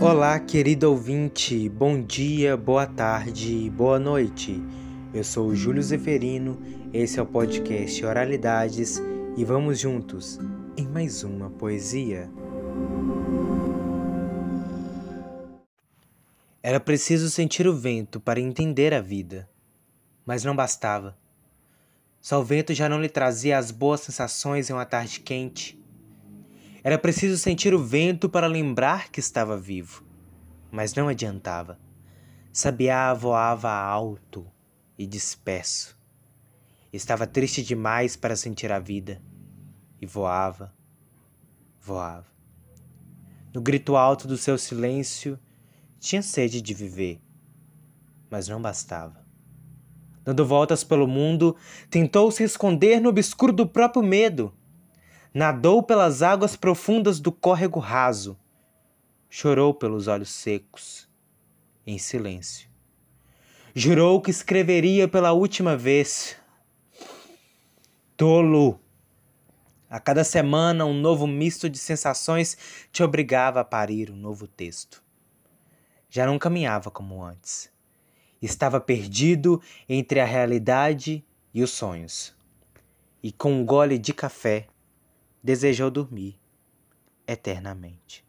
Olá, querido ouvinte, bom dia, boa tarde, boa noite. Eu sou Júlio Zeferino, esse é o podcast Oralidades e vamos juntos em mais uma poesia. Era preciso sentir o vento para entender a vida, mas não bastava. Só o vento já não lhe trazia as boas sensações em uma tarde quente era preciso sentir o vento para lembrar que estava vivo, mas não adiantava. Sabiá voava alto e disperso. Estava triste demais para sentir a vida e voava, voava. No grito alto do seu silêncio, tinha sede de viver, mas não bastava. Dando voltas pelo mundo, tentou se esconder no obscuro do próprio medo nadou pelas águas profundas do córrego raso, chorou pelos olhos secos, em silêncio. Jurou que escreveria pela última vez. Tolo! A cada semana, um novo misto de sensações te obrigava a parir um novo texto. Já não caminhava como antes. Estava perdido entre a realidade e os sonhos. E com um gole de café, desejou dormir eternamente.